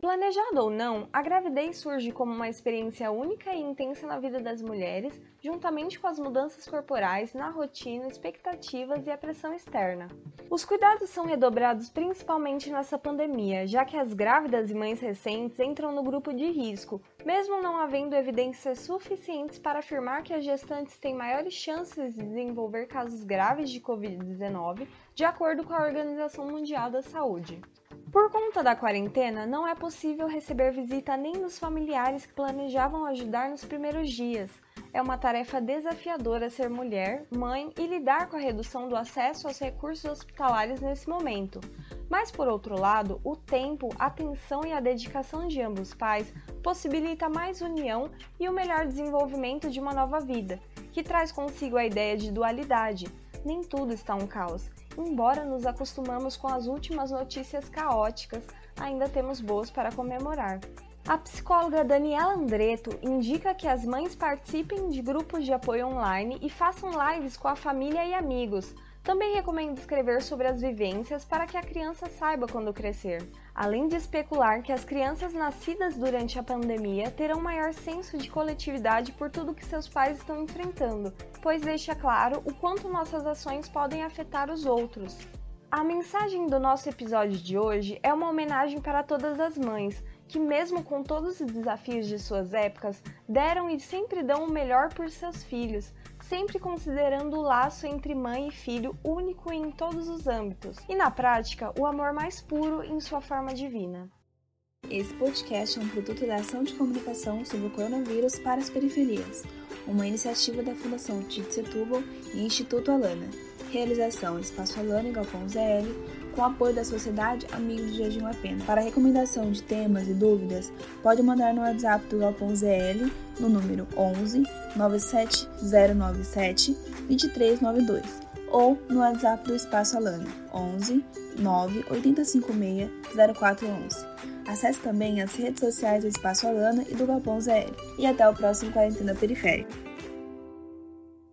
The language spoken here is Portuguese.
Planejado ou não, a gravidez surge como uma experiência única e intensa na vida das mulheres, juntamente com as mudanças corporais na rotina, expectativas e a pressão externa. Os cuidados são redobrados principalmente nessa pandemia, já que as grávidas e mães recentes entram no grupo de risco, mesmo não havendo evidências suficientes para afirmar que as gestantes têm maiores chances de desenvolver casos graves de Covid-19, de acordo com a Organização Mundial da Saúde. Por conta da quarentena, não é possível receber visita nem dos familiares que planejavam ajudar nos primeiros dias. É uma tarefa desafiadora ser mulher, mãe e lidar com a redução do acesso aos recursos hospitalares nesse momento. Mas, por outro lado, o tempo, a atenção e a dedicação de ambos pais possibilita mais união e o melhor desenvolvimento de uma nova vida, que traz consigo a ideia de dualidade. Nem tudo está um caos Embora nos acostumamos com as últimas notícias caóticas, ainda temos boas para comemorar. A psicóloga Daniela Andreto indica que as mães participem de grupos de apoio online e façam lives com a família e amigos, também recomendo escrever sobre as vivências para que a criança saiba quando crescer, além de especular que as crianças nascidas durante a pandemia terão maior senso de coletividade por tudo que seus pais estão enfrentando, pois deixa claro o quanto nossas ações podem afetar os outros. A mensagem do nosso episódio de hoje é uma homenagem para todas as mães, que, mesmo com todos os desafios de suas épocas, deram e sempre dão o melhor por seus filhos, sempre considerando o laço entre mãe e filho único em todos os âmbitos, e na prática, o amor mais puro em sua forma divina. Esse podcast é um produto da ação de comunicação sobre o coronavírus para as periferias, uma iniciativa da Fundação Tite Setúbal e Instituto Alana. Realização Espaço Alana e Galpão ZL, com apoio da Sociedade Amigos de Jejum a Pena. Para recomendação de temas e dúvidas, pode mandar no WhatsApp do Galpão ZL no número 11 97097 2392 ou no WhatsApp do Espaço Alana 11 9 8056 0411. Acesse também as redes sociais do Espaço Alana e do Galpão ZL. E até o próximo Quarentena Periférica.